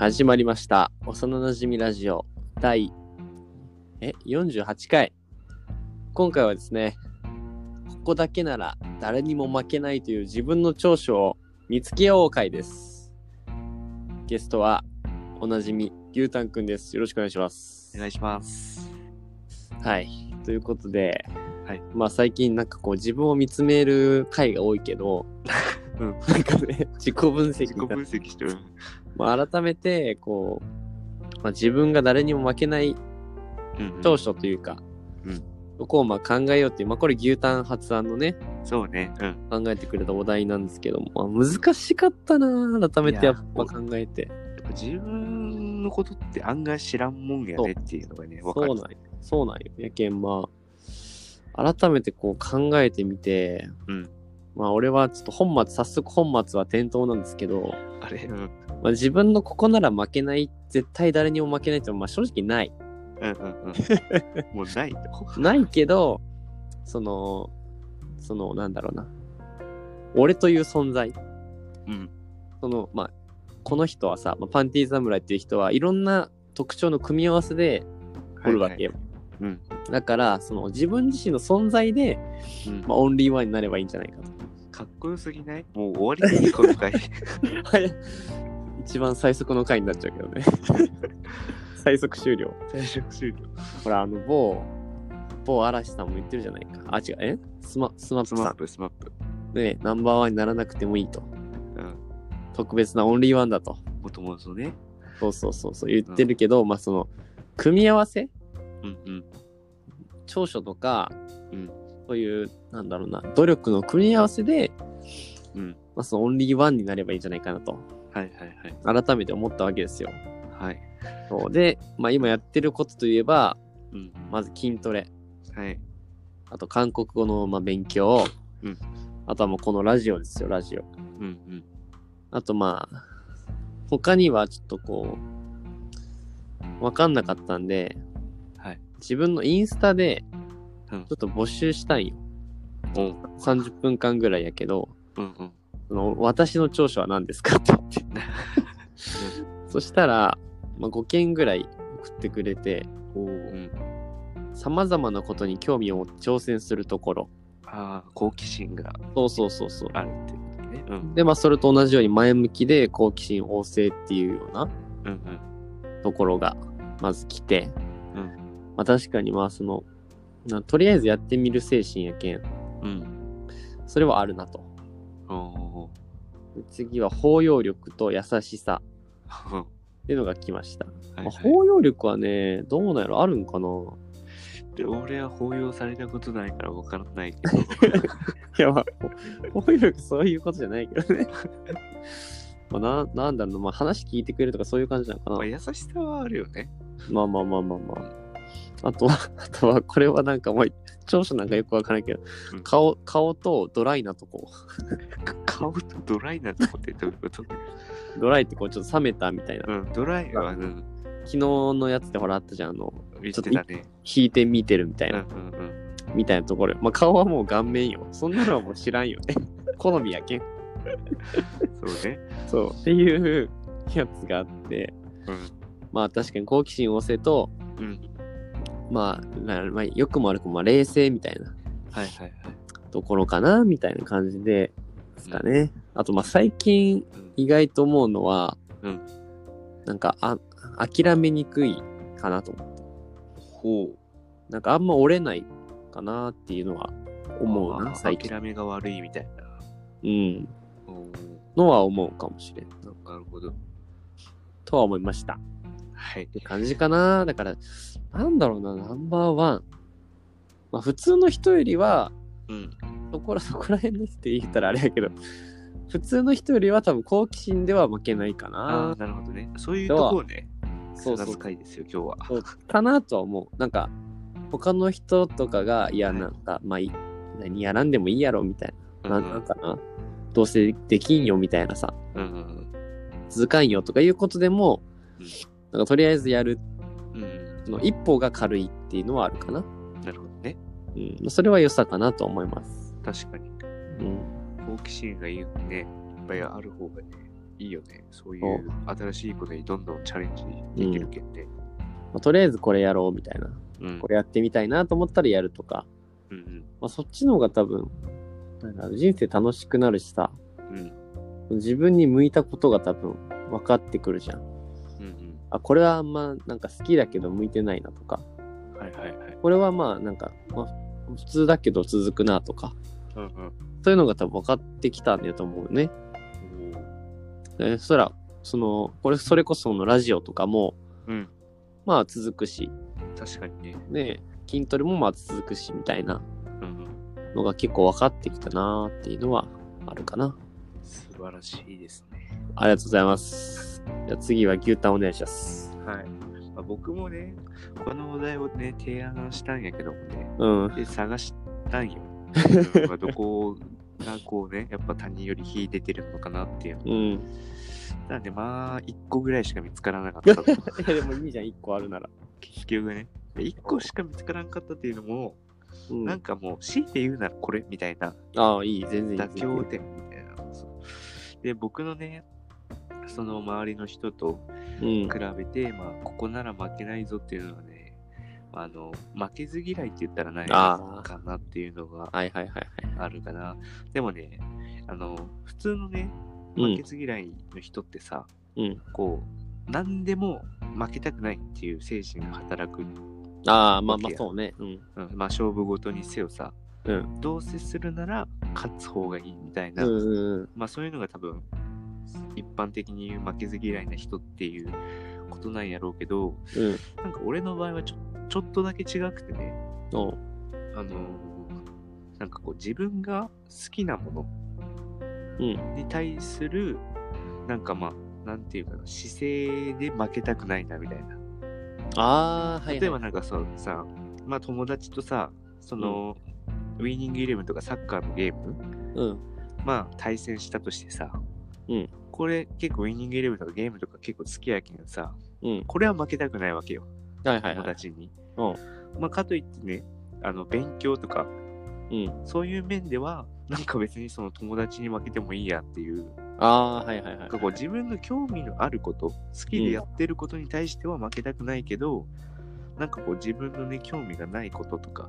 始まりました。幼馴染ラジオ第、え、48回。今回はですね、ここだけなら誰にも負けないという自分の長所を見つけよう回です。ゲストは、おなじみ、牛タンくんです。よろしくお願いします。お願いします。はい。ということで、はいまあ最近なんかこう自分を見つめる回が多いけど、うん なんかね、自己分析自己分析してる。まあ、改めてこう、まあ、自分が誰にも負けないうん長所というか、うんそこをまあ考えようっていう、まあ、これ牛タン発案のねそうね。うん。考えてくれたお題なんですけども、まあ、難しかったな改めてやっぱ考えてやっぱ自分のことって案外知らんもんやねっていうのがね、わかる。そうなんよそうなんよやけんまあ改めてこう考えてみてうん。まあ俺はちょっと本末早速本末は転倒なんですけど、あれ？うん。うんまあ、自分のここなら負けない絶対誰にも負けないってまあ正直ないうんうん。もうないと。ないけど、その、その、なんだろうな。俺という存在。うん。その、まあ、この人はさ、まあ、パンティー侍っていう人はいろんな特徴の組み合わせでおるわけよ。うん。だから、その自分自身の存在で、うんまあ、オンリーワンになればいいんじゃないかと。かっこよすぎない？もう終わりにこの回。はい。一番最速の回になっちゃうけどね。最速終了。最速終了。ほら、あの、某、某嵐さんも言ってるじゃないか。あ、違う、え？スマ、 SMAP。SMAP、SMAP。ね、ナンバーワンにならなくてもいいと。うん。特別なオンリーワンだと。もともとね。そうそうそうそう言ってるけど、まあその、組み合わせうんうん。長所とか、うんそういう、なんだろうな、努力の組み合わせで、うん。まあそのオンリーワンになればいいんじゃないかなと、はいはいはい。改めて思ったわけですよ。はい。そうで、まあ今やってることといえば、うん。まず筋トレ、はい。あと韓国語のまあ勉強、うんあとはもうこのラジオですよ、ラジオ。うんうん。あとまあ、他にはちょっとこう、わかんなかったんで、はい。自分のインスタで、うんちょっと募集したいよ。おう30分間ぐらいやけど、うんうん。その私の長所は何ですかって言って。そしたら、まあ、5件ぐらい送ってくれて、おうん。様々なことに興味を持って挑戦するところ。ああ、好奇心がそうそうそうそう。あるっていうことね。うん。で、まあ、それと同じように前向きで好奇心旺盛っていうような。ところが、まず来て、うんまあ、確かにまあ、その、なとりあえずやってみる精神やけん、うん。それはあるなと。次は包容力と優しさー。っていうのが来ました。はいまあ包容力はね、どうなんやろ？あるんかな？で俺は包容されたことないから分からないけど。いや、まあ、包容力そういうことじゃないけどね。まあ、な、なんだろうな、まあ、話聞いてくれるとかそういう感じなのかな。まあ、優しさはあるよね。まあまあまあまあまあ。あとは、あとは、これはなんかもう、長所なんかよくわからんけど、うん顔、顔とドライなとこ。顔とドライなとこってどういうこと？ドライってこう、ちょっと冷めたみたいな。うん、ドライは、うん、昨日のやつでほらあったじゃん、あの、見てたね。引いて見てるみたいうんうな、んうん。みたいなところ。まあ、顔はもう顔面よ。そんなのはもう知らんよね。好みやけん。そうね。そう。っていうやつがあって、うん。まあ確かに好奇心旺盛と、うん。まあ、なまあ、良くも悪くもまあ冷静みたいなはいはいはい。ところかな、みたいな感じで、ですかね。あと、まあ最近うん意外と思うのは、うんなんか、あ、諦めにくいかなと思って。ほう。なんかあんま折れないかなっていうのは思うな、あ最近。諦めが悪いみたいな。うん。のは思うかもしれん。なるほど。とは思いました。っはい。て感じかな。だから、なんだろうな、ナンバーワン。まあ普通の人よりは、うん。そこら、そこら辺ですって言ったらあれやけど、普通の人よりは多分好奇心では負けないかあなあ、。なるほどね。そういうとこをね、そうそう探す回ですよ、今日は。そうかなとは思う。なんか、他の人とかが、いや、はいなんか、まあいい、何やらんでもいいやろ、みたいな。うんなんなんかな。どうせできんよ、みたいなさ。うんうん続かんよ、とかいうことでもうん、なんかとりあえずやる、うん。の一歩が軽いっていうのはあるかな。なるほどね。うん。それは良さかなと思います。確かに。うん。好奇心がいいね、いっぱいある方がね、いいよね。そういう新しいことにどんどんチャレンジできるけんで。まあとりあえずこれやろうみたいな。うん。これやってみたいなと思ったらやるとか。うんうん。まあ、そっちの方が多分、なんか人生楽しくなるしさ、うん。自分に向いたことが多分分かってくるじゃん。うんうん。あ、これはあんまなんか好きだけど向いてないなとか、はいはいはい。これはまあなんか、まあ、普通だけど続くなとか、うんうん。そういうのが多分分かってきたんだと思うね。えそしたら、その、これ、それこそそのラジオとかも、うん。まあ続くし、確かにね。ね、筋トレもまあ続くしみたいなうんうん。のが結構分かってきたなーっていうのはあるかな。素晴らしいですね。ありがとうございます。じゃあ次は牛タンお願いします。はい。まあ、僕もね、このお題をね、提案したんやけどもね、うん。で、探したんよ。う んまあどこがこうね、やっぱ他人より秀でてるのかなっていうの。うん。なんでまあ、1個ぐらいしか見つからなかった でもいいじゃん、1個あるなら。結局ね。で1個しか見つからんかったっていうのも、うん、なんかもう、強いて言うならこれみたいな、ああ、いい、全然いい。妥協点みたいな。そうで、僕のね、その周りの人とうん比。べて、まあ、ここなら負けないぞっていうのはね、あの、負けず嫌いって言ったらないかなっていうのがはいはいはいはい。あるかな。でもね、あの、普通のね、うん負けず嫌いの人ってさ、うん。こう、何でも負けたくないっていう精神が働く。ああ、まあまあそうね。うん。うん、まあ、勝負ごとにせよさ、うん。どうせするなら勝つ方がいいみたいな、うんうんうん。まあそういうのが多分、一般的に言う負けず嫌いな人っていうことなんやろうけど、うん。なんか俺の場合はちょちょっとだけ違くてね、あのーなんかこう自分が好きなものうん。に対する、なんかまあ、なんていうかな、姿勢で負けたくないなみたいな。ああ、はい、はい。例えばなんかそうさ、まあ友達とさ、その、ウィニングイレブンとかサッカーのゲーム、うん。まあ対戦したとしてさ、うんこれ結構ウィニングイレブンとかゲームとか結構好きやけんさ、うん。これは負けたくないわけよ、友はいはいはい。達に。うん。まあかといってね、あの勉強とか、うん。そういう面では、なんか別にその友達に負けてもいいやっていう、ああ、はいはいはないん。かこう自分の興味のあること、好きでやってることに対しては負けたくないけど、なんかこう自分のね、興味がないこととか、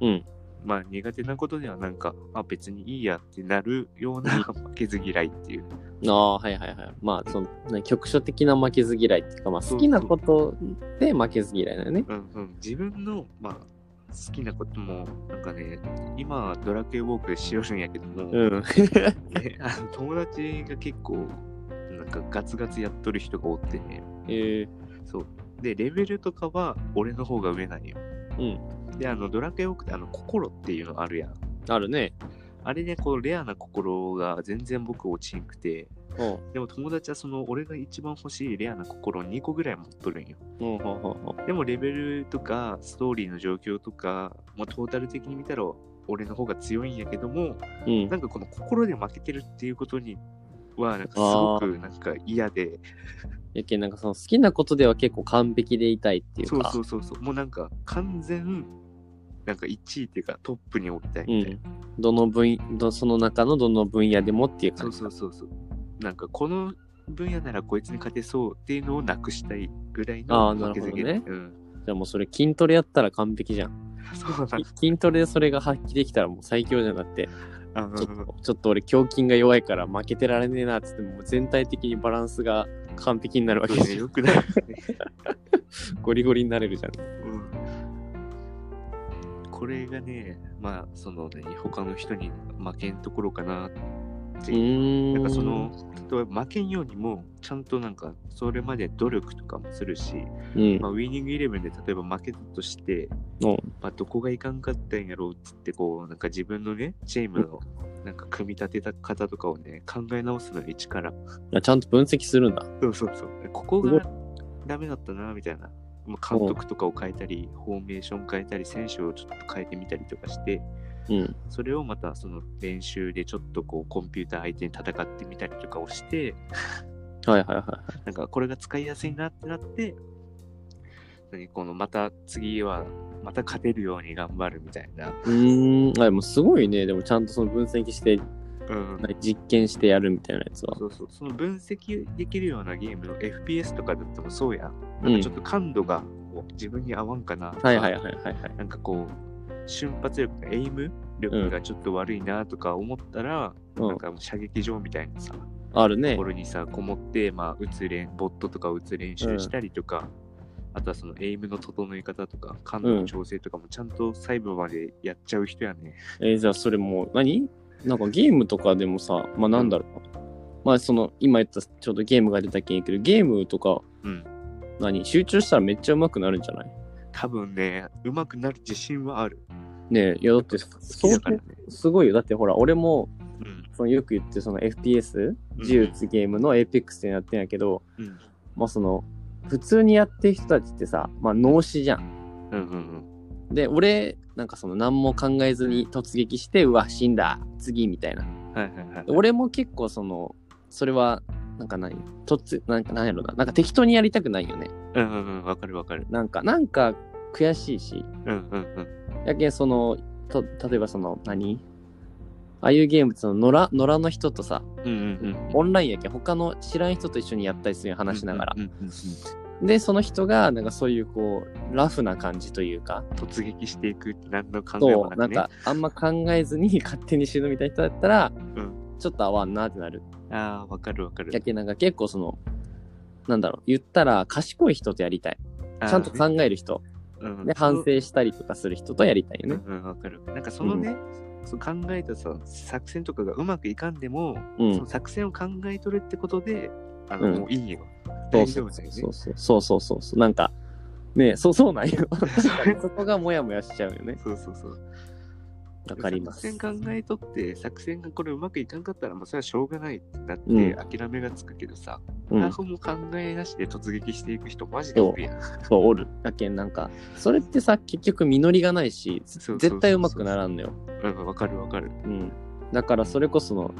うん。まあ苦手なことではなんか、あ、別にいいやってなるような負けず嫌いっていう。ああ、はいはいはい。まあ、その、ね、局所的な負けず嫌いっていうか、まあ、好きなことで負けず嫌いだよね。うんうん、自分の、まあ、好きなことも、なんかね、今、ドラクエウォークでしよるんやけども、うん。ねあの友達が結構、なんかガツガツやっとる人がおってね、ええそう。で、レベルとかは俺の方が上なんよ。うん。で、あの、ドラクエウォークって、あの、心っていうのあるやん。あるね。あれね、こう、レアな心が全然僕落ちんくて、でも友達はその、俺が一番欲しいレアな心を2個ぐらい持っとるんよ。でもレベルとかストーリーの状況とか、まあ、トータル的に見たら俺の方が強いんやけども、うん。なんかこの心で負けてるっていうことには、なんかすごくなんか嫌で、やけんなんかその好きなことでは結構完璧でいたいっていうそうか。そうそうそう、もうなんか完全、なんか1位っていうかトップに置きたいみたいな。うん。どの分、どその中のどの分野でもっていうそう感じ。そうそうそう。なんかこの分野ならこいつに勝てそうっていうのをなくしたいぐらいの負けず嫌い。なるほうん。じゃあもうそれ筋トレやったら完璧じゃん。そう筋トレでそれが発揮できたらもう最強じゃなくて、あちょっと、ちょっと俺胸筋が弱いから負けてられねえなっつってもう全体的にバランスが完璧になるわけじゃん。よくない。ゴリゴリになれるじゃん。うんこれがね、まあ、そのね、他の人に負けんところかなって。なんかその、例えば負けんようにも、ちゃんとなんか、それまで努力とかもするし、うんまあ、ウィニングイレブンで例えば負けたとして、うんまあ、どこがいかんかったんやろうっつって、こう、なんか自分のね、チームの、なんか組み立てた方とかをね、考え直すのに力。あちゃんと分析するんだ。そうそうそう。ここがダメだったな、みたいな。まあ、監督とかを変えたり、フォーメーション変えたり、選手をちょっと変えてみたりとかして、うん。それをまたその練習でちょっとこうコンピューター相手に戦ってみたりとかをして、はいはいはなんかこれが使いやすいなってなって、何このまた次はまた勝てるように頑張るみたいな。い。うーん。あ、でもすごいね。でもちゃんとその分析してうん。実験してやるみたいなやつは。そうそう。その分析できるようなゲームの FPS とかだってもそうやなんかちょっと感度がこう自分に合わんかなとか。はいはいはいはいはい。なんかこう、瞬発力エイム力がちょっと悪いなとか思ったら、うんなんかもう射撃場みたいなさ、あるねとこ。ろにさ、こもって、まあ、打つ練、ボットとか打つ練習したりとか、あとはそのエイムの整え方とか、感度の調整とかもちゃんと細部までやっちゃう人やね。えーじゃあそれもう何？なんかゲームとかでもさ、まあなんだろうな。まあその今言ったちょうどゲームが出たけんやけど、ゲームとかうん。何？集中したらめっちゃ上手くなるんじゃない？多分ね、上手くなる自信はある。ねえ、いやだって好きだからね。すごいよ。だってほら、俺もうん。そのよく言ってその FPS、銃撃つゲームの APEX でやってんやけど、うん。まあその、普通にやってる人たちってさ、まあ脳死じゃん。うんうんで、俺、なんかその何も考えずに突撃して、うわ、死んだ、次みたいな。うん。はいはいはい。俺も結構その、それは、なんか何？突、なんか何やろな。なんか適当にやりたくないよね。うんうんうん。わかるわかる。なんか、なんか悔しいし。うんうんうん。やけんその、と、例えばその、何？ああいうゲームってその、野良、野良の人とさ、うんうんうん。オンラインやけん他の知らん人と一緒にやったりするよ話しながらう。んうんうんうんで、その人が、なんかそういうこう、ラフな感じというか、突撃していくって何の考えもそう、なくね。なんか、あんま考えずに勝手に死ぬみたいな人だったら、うんちょっと合わんなってなる。ああ、わかるわかる。やけんなんか結構その、なんだろう、言ったら賢い人とやりたい。ちゃんと考える人。うんで、反省したりとかする人とやりたいよね。うんうん、わかる。なんかそのね、そう考えたさ、作戦とかがうまくいかんでも、うんその作戦を考えとるってことで、あの、うんもういいよ。そう大そうそう。そうそうそうそうそう。なんかねそう そうなんよ。そこがモヤモヤしちゃうよね。そうそうそう。わかります。作戦考えとって、作戦がこれうまくいかんかったら、もうそれはしょうがないってなって、うん。諦めがつくけどさ、うん。何も考えなしで突撃していく人、マジでおるやん。そうおる。だけんなんかそれってさ結局実りがないし絶対うまくならんのよ。うん、わかるわかる。うん。だからそれこその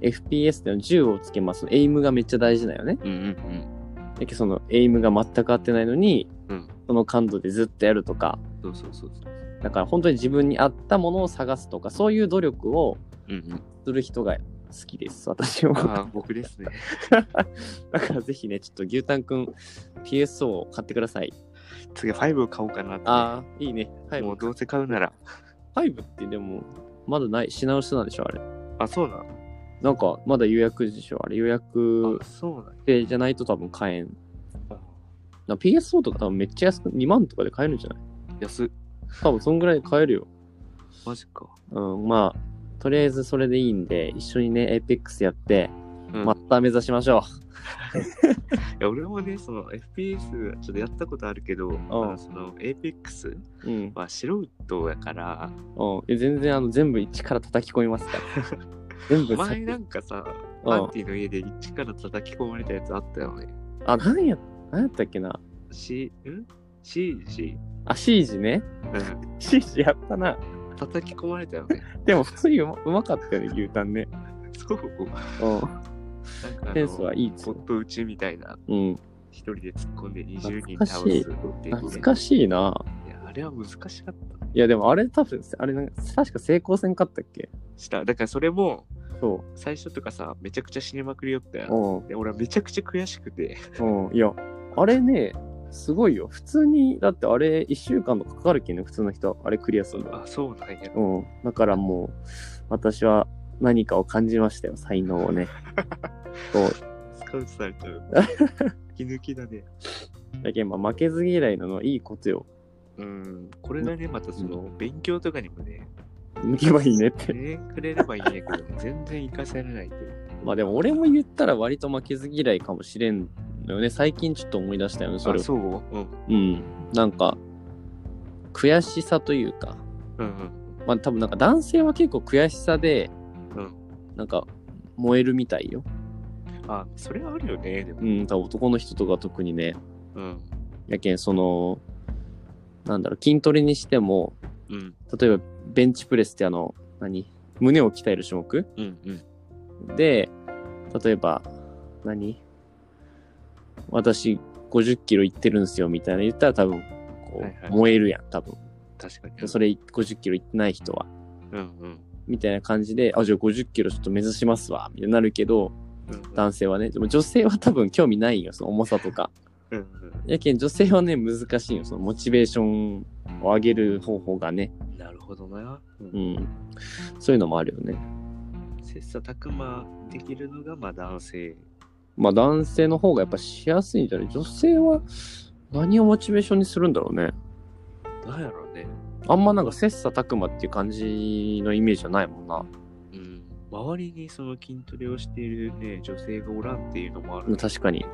FPS での銃をつけますエイムがめっちゃ大事だよね。うんうんだけどそのエイムが全く合ってないのに、うんその感度でずっとやるとかうん。そうそうそうそう。だから本当に自分に合ったものを探すとかそういう努力をうんうん。する人が好きです私もああ、僕ですね。だからぜひね、ちょっと牛タンくん PSO を買ってください。次は5を買おうかなって。ああ、いいね。5。もうどうせ買うなら。5ってでも、まだない、品薄なんでしょ、あれ。あ、そうなん。なんか、まだ予約でしょ、あれ。予約あ、そうなん。制じゃないと多分買えん。あな PSO とか多分めっちゃ安く、2万とかで買えるんじゃない？安っ。多分そんぐらいで買えるよ。マジか。うん、まあ、とりあえずそれでいいんで、一緒にね、APEX やって、うんマッター目指しましょ いや俺もね、その FPS ちょっとやったことあるけど、その APEX。は素人やから、うん。え全然、あの、全部一から叩き込みますから。全部前なんかさ、うんパンティの家で一から叩き込まれたやつあったよね。あ、何や、何やったっけな。し、ん？シージ？あ、シージね。うん。シージやったな。叩き込まれたよね。でも普通にうまうまかったよね、牛タンね。そう。うん。なんかあのセンスはいいポット打ちみたいな、うん。一人で突っ込んで20人懐か倒しいすっていうね、懐かしいな。あれは難しかった。いや、でもあれ多分、あれなんか、確か成功せんかったっけ？した。だからそれも、そ最初とかさ、めちゃくちゃ死にまくりよったやん。う。で俺はめちゃくちゃ悔しくて。うん。うん。いや、あれね、すごいよ。普通に、だってあれ、1週間とかかかるけんね、普通の人。あれクリアするの。あ、そうなんや。うん。だからもう、私は何かを感じましたよ、才能をね。そう。スカウトされちゃう。気抜きだね。だけど、まあ、負けず嫌いなのはいいことよ。うん。これがね、またその、勉強とかにもね、抜けばいいねって。ね、くれればいいんやけど、全然活かせられないという。まあでも俺も言ったら割と負けず嫌いかもしれんのよね。最近ちょっと思い出したよね、それを。あそう？うん。うん。なんか、悔しさというか、うんうん。まあ多分なんか男性は結構悔しさで、うんなんか燃えるみたいよ。あ、それはあるよね、でも。うん、多分男の人とか特にね。うん。やけん、その、なんだろう、筋トレにしても、うん。例えばベンチプレスってあの、何？胸を鍛える種目？うんうん。で、例えば、何？私50キロいってるんすよみたいな言ったら多分、こう、はいはい燃えるやん、多分。確かに。それ50キロいってない人は。うんうん。みたいな感じで、あ、じゃあ50キロちょっと目指しますわ、みたいになるけど、うん男性はね。でも女性は多分興味ないよ、その重さとか。うんうんやけん女性はね、難しいよ、そのモチベーションを上げる方法がね。なるほどな。ううんん。そういうのもあるよね。切磋琢磨できるのがまあ男性。まあ男性の方がやっぱしやすいんじゃない？女性は何をモチベーションにするんだろうね。なんやろうね。あんまなんか切磋琢磨っていう感じのイメージはないもんな。うん。周りにその筋トレをしているね、女性がおらんっていうのもある。確かに。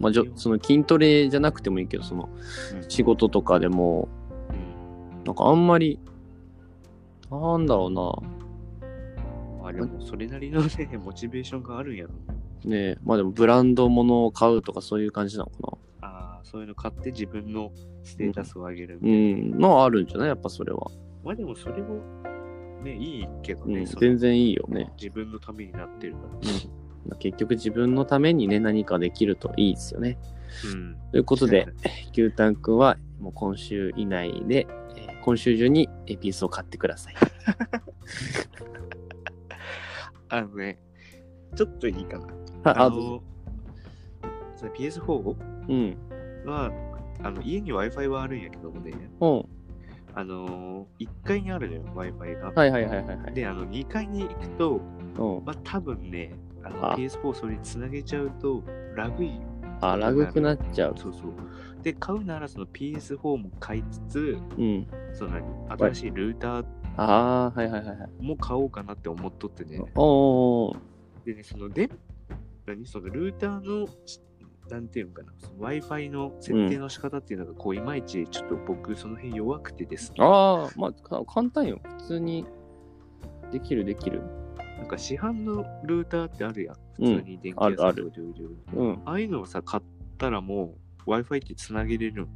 まあ、じょその筋トレじゃなくてもいいけど、そのうん仕事とかでも、うんなんかあんまり、なんだろうまあでもそれなりのね、モチベーションがあるんやろね。まあでもブランド物を買うとかそういう感じなのかな。ああ、そういうの買って自分のステータスを上げる。うん、まああるんじゃない？やっぱそれは。まあでもそれもね、いいけどね。うん、全然いいよね。自分のためになってるから。まあ結局自分のためにね、何かできるといいですよね。うん。ということで、牛タンくんはもう今週以内で、えー今週中にえピースを買ってください。あのね、ちょっといいかな。あ、の、その PS4 うん。は、あの家に Wi-Fi はあるんやけどもね、うん。あのー、1階にあるのよ、Wi-Fi が。はいはいはいはいはい。で、あの、2階に行くと、うん。まあ、多分ね、あのあ PS4 それにつなげちゃうと、ラグいよ。あ、ラグくなっちゃう。そうそう。で、買うならその PS4 も買いつつ、うん。その何新しいルーターああ、はいはいはいはい。も買おうかなって思っとってね。おーでね、そので、何？そのルーターの、なんていうのかな、Wi-Fi の設定の仕方っていうのが、こう、いまいちちょっと僕、その辺弱くてですね。ああ、まあ、か簡単よ。普通にできるできる。なんか市販のルーターってあるやん。うん普通に電気屋さんとかで売る。うん。ああいうのをさ、買ったらもう Wi-Fi ってつなげれる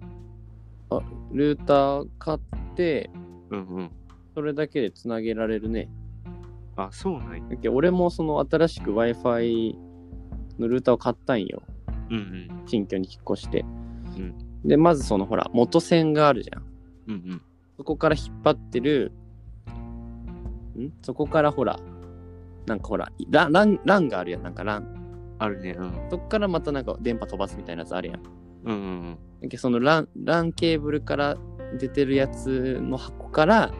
の？ルーター買って、うんうん。それだけでつなげられるね。あ、そうなんや。俺もその新しく Wi-Fi のルーターを買ったんよ。うんうん。新居に引っ越して。うんで、まずそのほら、元線があるじゃん。うんうん。そこから引っ張ってる、ん？そこからほら、なんかほら、ラン、ラン、ランがあるやん。なんかラン。あるね。うん。そこからまたなんか電波飛ばすみたいなやつあるやん。うんうんだけどそのラン、ランケーブルから出てるやつの箱から、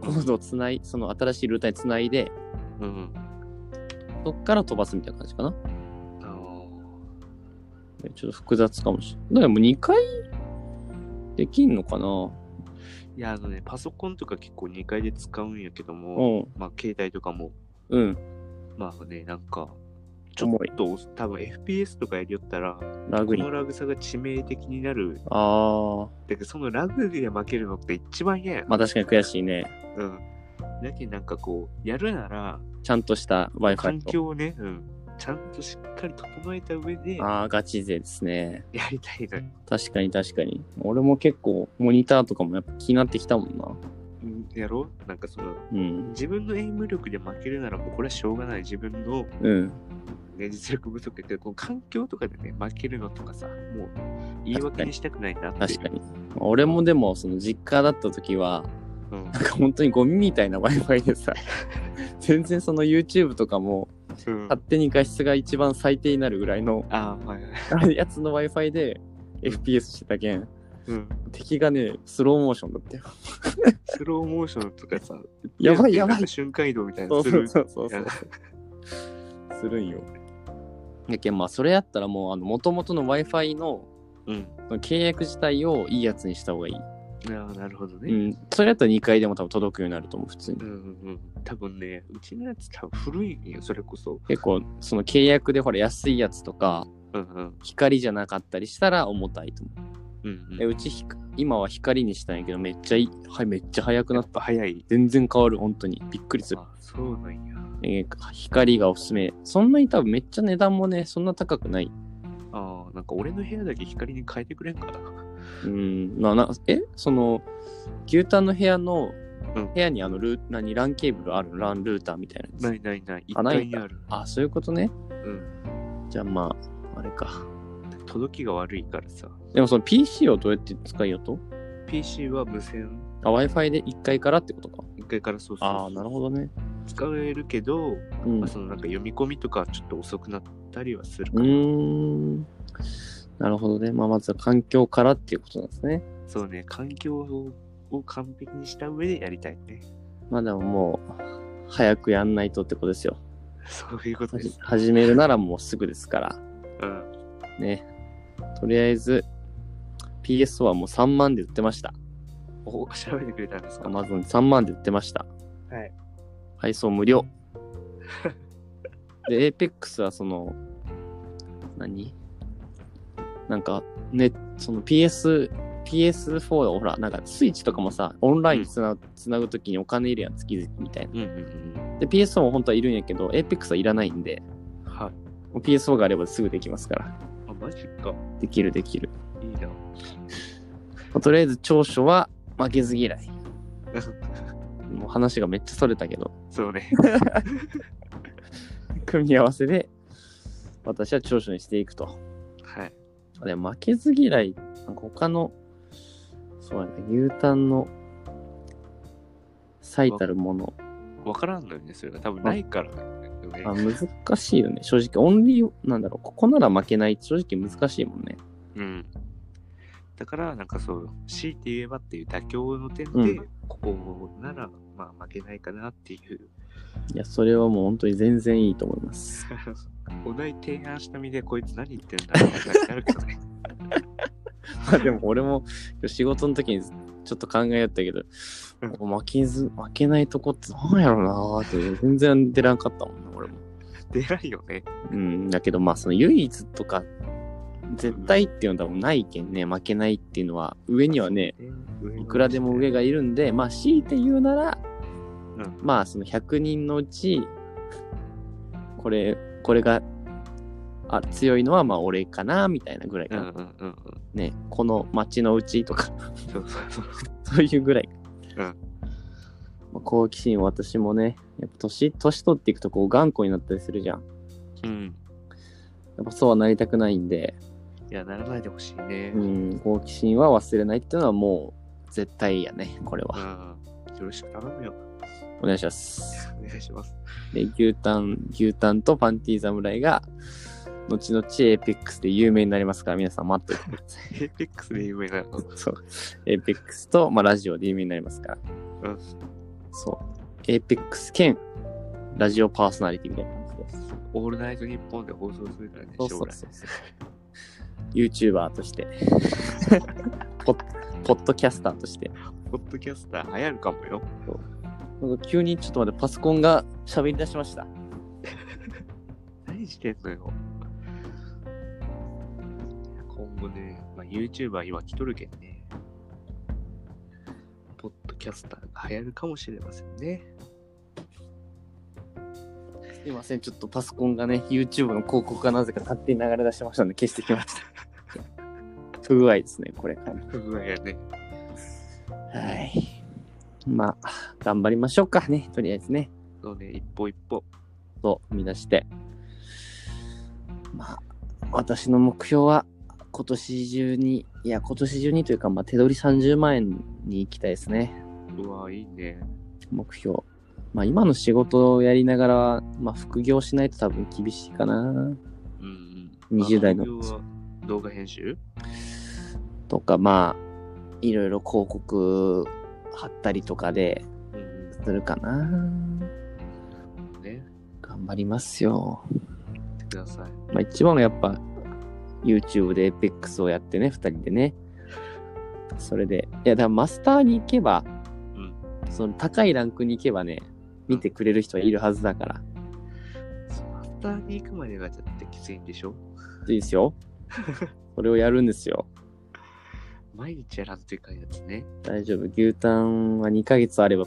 コードをつない、その新しいルーターにつないで、うん。うんうん。そっから飛ばすみたいな感じかな。あちょっと複雑かもしれない。だからもう2回できんのかなーいや、あのね、パソコンとか結構2階で使うんやけどうも、ん。まあ、携帯とかも、うん。まあね、なんか、ちょ重いっと多分 FPS とかやりよったら、こラグに。のラグ差が致命的になる。あだけど、そのラグで負けるのって一番嫌やー。。まあ確かに悔しいね。うん。だけどなんかこう、やるなら、ちゃんとした Wi-Fi 環と。境をね、うん、ちゃんとしっかり整えた上でああ、ガチ勢ですね。やりたいのよ。確かに確かに。俺も結構モニターとかもやっぱ気になってきたもんな。うんやろう？なんかその、うん。自分のエイム力で負けるならもうこれはしょうがない。自分の、うん。ね、実力不足で、こう環境とかでね、負けるのとかさ、もう言い訳にしたくないなって。確かに。俺もでも、その実家だった時は、うん。なんか本当にゴミみたいな Wi-Fi でさ、全然その YouTube とかも、うん、勝手に画質が一番最低になるぐらいのああ、はいはい。やつの Wi-Fi で FPS してたけん、うん。敵がね、スローモーションだったよ。スローモーションとかさ、やばいやばい瞬間移動みたいなする。そうそうそうやするんよ。やけん、まあ、それやったらもう、あの、元々の Wi-Fi のうん。その契約自体をいいやつにした方がいい。ああ、なるほどね。うん。それやったら2回でも多分届くようになると思う、普通にう。んうんうん。多分ね、うちのやつ多分古いんよ、それこそ。結構、その契約でほら、安いやつとか、うんうん。光じゃなかったりしたら重たいと思う。うんうん、えうちひか今は光にしたんやけど、めっちゃいい、はい、めっちゃ速くなっ。たぱ早い。全然変わる、本当に。びっくりする。あ、そうなんや。えー光がおすすめ。そんなに多分めっちゃ値段もね、そんな高くない。ああ、なんか俺の部屋だけ光に変えてくれんかな。うん、な、な、えその、牛タンの部屋の、うん部屋にあのルー、何、ランケーブルあるランルーターみたいなやつ。ないないない。一あないんだ階にある。あ、そういうことね。うん。じゃあまあ、あれか。届きが悪いからさ。でもその PC をどうやって使いようと？PC は無線。あ、Wi-Fi で1階からってことか。一回からそうそうああ、なるほどね。使えるけど、うん。まあ、そのなんか読み込みとかちょっと遅くなったりはするうかな。ーん。なるほどね。まあ、まずは環境からっていうことなんですね。そうね、環境を完璧にした上でやりたいね。まあでももう、早くやんないとってことですよ。そういうことです。始めるならもうすぐですから。うん。ね。とりあえず、PS はもう3万で売ってました。お、調べてくれたんですか？Amazon 3万で売ってました。はい。配送無料。で、Apex はその、何？なんか、ね、その PS、PS4 はほら、なんかスイッチとかもさ、オンラインつな,、つなぐときにお金いるやん、月々みたいな。うんうんうん。で、PS4 も本当はいるんやけど、Apex はいらないんで、はい。もう PS4 があればすぐできますから。あ、マジか。できるできる。いいな。まあとりあえず長所は負けず嫌い。もう話がめっちゃそれたけど、そうね。組み合わせで私は長所にしていくと。はい。でも負けず嫌い、なんか他の、そうやな、牛タンの最たるもの。わからんのよね、それが。多分ないからね。あ難しいよね。正直、オンリー、なんだろう、ここなら負けない正直難しいもんね。うん。だから、なんかそう、強いて言えばっていう妥協の点で、うんここなら、まあ負けないかなっていう。いや、それはもう本当に全然いいと思います。お題提案した身でこいつ何言ってんだってなるけどね。まあでも俺も仕事の時にちょっと考えよったけど、負けず、負けないとこってなんやろうなーって全然出らんかったもんな、俺も。出ないよね。うん、だけどまあその唯一とか、絶対っていうのは多分ないけんね、負けないっていうのは、上にはね、いくらでも上がいるんで、まあ強いて言うなら、うんまあその100人のうち、これ、これが、あ、強いのはまあ俺かな、みたいなぐらいかな。うんうんうんうん。ね、この町のうちとか、そうそうそう。そういうぐらい。うんまあ好奇心私もね、やっぱ年、年取っていくとこう頑固になったりするじゃん。うん。やっぱそうはなりたくないんで、いや、ならないでほしいね。うん、好奇心は忘れないっていうのはもう絶対やね、これうは。ん。よろしく頼むよ。お願いします。お願いします。で、牛タン、牛タンとパンティー侍が、後々 Apex で有名になりますから、皆さん待っててください。 Apex で有名なの？そう。 Apex と、まあ、ラジオで有名になりますから。うんそう。 Apex 兼、ラジオパーソナリティみたいな感じです。オールナイトニッポンで放送するからね、そうそ。うそうそう。YouTuber として ポッ、ポッドキャスターとして。ポッドキャスター流行るかもよ。なんか急にちょっと待って、パソコンが喋り出しました。何してんのよ。今後ね、まあ、YouTuber 今来とるけんね。ポッドキャスターが流行るかもしれませんね。すいません、ちょっとパソコンがね、YouTube の広告がなぜか勝手に流れ出してましたので消してきました。不具合ですね、これ。不具合やね。はい。まあ、頑張りましょうかね、とりあえずね。そうね、一歩一歩。と、生み出して。まあ、私の目標は、今年中に、いや、今年中にというか、まあ、手取り30万円に行きたいですね。うわ、いいね。目標。まあ、今の仕事をやりながら、まあ、副業しないと多分厳しいかな。うんうん。20代のあ副業は動画編集？とか、まあ、いろいろ広告貼ったりとかでうんするかな。うん。ね。頑張りますよ。やってください。まあ、一番はやっぱ YouTube で Apex をやってね、二人でね。それで、いや、だからマスターに行けば、うんその高いランクに行けばね、見てくれる人はいるはずだから。マスターに行くまでがだってきついんでしょ？いいですよ。それをやるんですよ。毎日やらんといかんやつね。大丈夫。牛タンは2ヶ月あれば、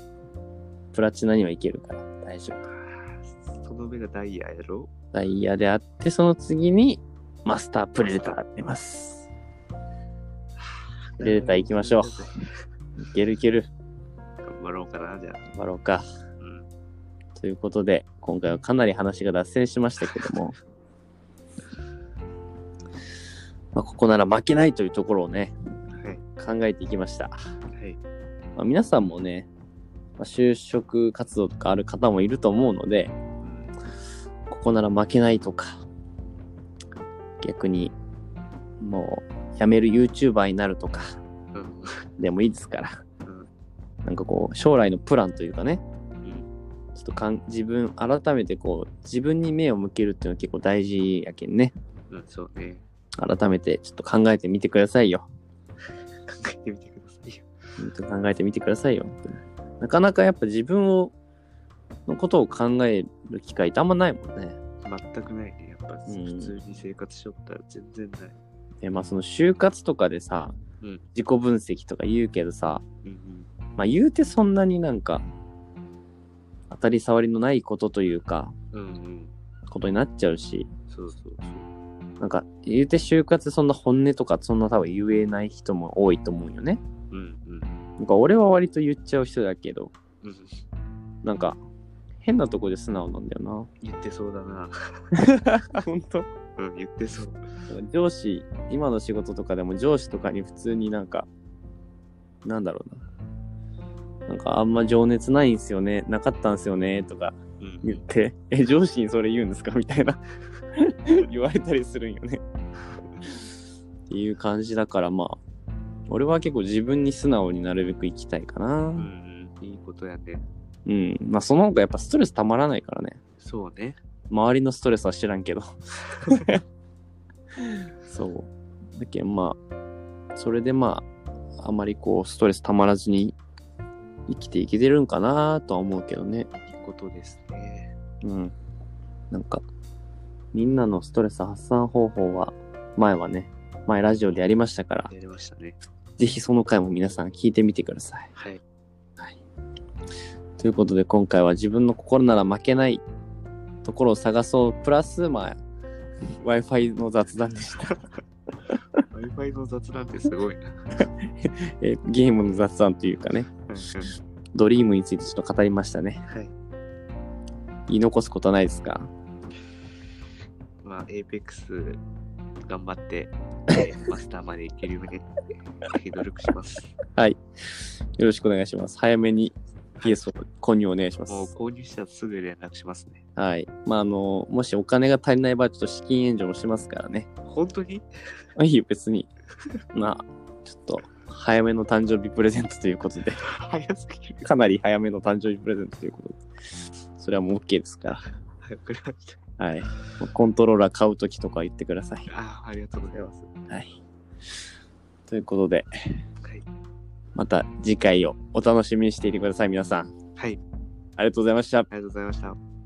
プラチナには行けるから。大丈夫。その上がダイヤやろ？ダイヤであって、その次にマスタープレデターが出ます。プレデター行きましょう。いけるいける。頑張ろうかな、じゃあ。頑張ろうか。うん。ということで、今回はかなり話が脱線しましたけども、まあ、ここなら負けないというところをね、はい。考えていきました。はい。まあ、皆さんもね、まあ、就職活動とかある方もいると思うので、ここなら負けないとか、逆に、もう、辞める YouTuber になるとか、うん。うん。でもいいですから。うんなんかこう、将来のプランというかね、うん。ちょっとかん自分、改めてこう、自分に目を向けるっていうのは結構大事やけんね。うん、そうね。改めてちょっと考えてみてくださいよ。考えてみてくださいよ。考えてみてくださいよ。なかなかやっぱ自分を、のことを考える機会ってあんまないもんね。全くないね。やっぱ、うん普通に生活しよったら全然ない。で、まあその就活とかでさ、うん自己分析とか言うけどさ、うんうん。まあ言うてそんなになんか、当たり障りのないことというか、うんうん。ことになっちゃうし、そうそうそう。なんか言うて就活そんな本音とかそんな多分言えない人も多いと思うよね。うんうん。なんか俺は割と言っちゃう人だけど、うん、なんか変なとこで素直なんだよ言ってそうだな。な。本当？うん、言ってそう。上司、今の仕事とかでも上司とかに普通になんか、なんだろうな。なんかあんま情熱ないんすよね、なかったんすよね、とかうん言って、え、上司にそれ言うんですかみたいな 言われたりするんよね。っていう感じだからまあ、俺は結構自分に素直になるべく生きたいかな。うんうん。いいことやね。うん。まあその方がやっぱストレスたまらないからね。そうね。周りのストレスは知らんけど。そう。だけどまあ、それでまあ、あまりこう、ストレスたまらずに生きていけてるんかなとは思うけどね。いいことですね。うん。なんか、みんなのストレス発散方法は、前はね、前ラジオでやりましたから、やりましたね。ぜひその回も皆さん聞いてみてください。はい。ということで今回は自分の心なら負けないところを探そう。プラス、まあ、Wi-Fi の雑談でした。Wi-Fi の雑談ってすごいな。えーゲームの雑談というかね、ドリームについてちょっと語りましたね。はい。言い残すことはないですか？まあ、Apex 頑張って、えーマスターまでいけるように、努力します。はい。よろしくお願いします。早めに PS を購入お願いします。もう購入したらすぐ連絡しますね。はい。まあ、あの、もしお金が足りない場合、ちょっと資金援助もしますからね。本当に？まあいいよ、別に。まあ、ちょっと、早めの誕生日プレゼントということで、早すぎる。かなり早めの誕生日プレゼントということで、それはもう OK ですから。はい、わかりました。はい。コントローラー買うときとか言ってください。ああ、ありがとうございます。はい。ということで、はい。また次回をお楽しみにしていてください、皆さん。はい、ありがとうございました。ありがとうございました。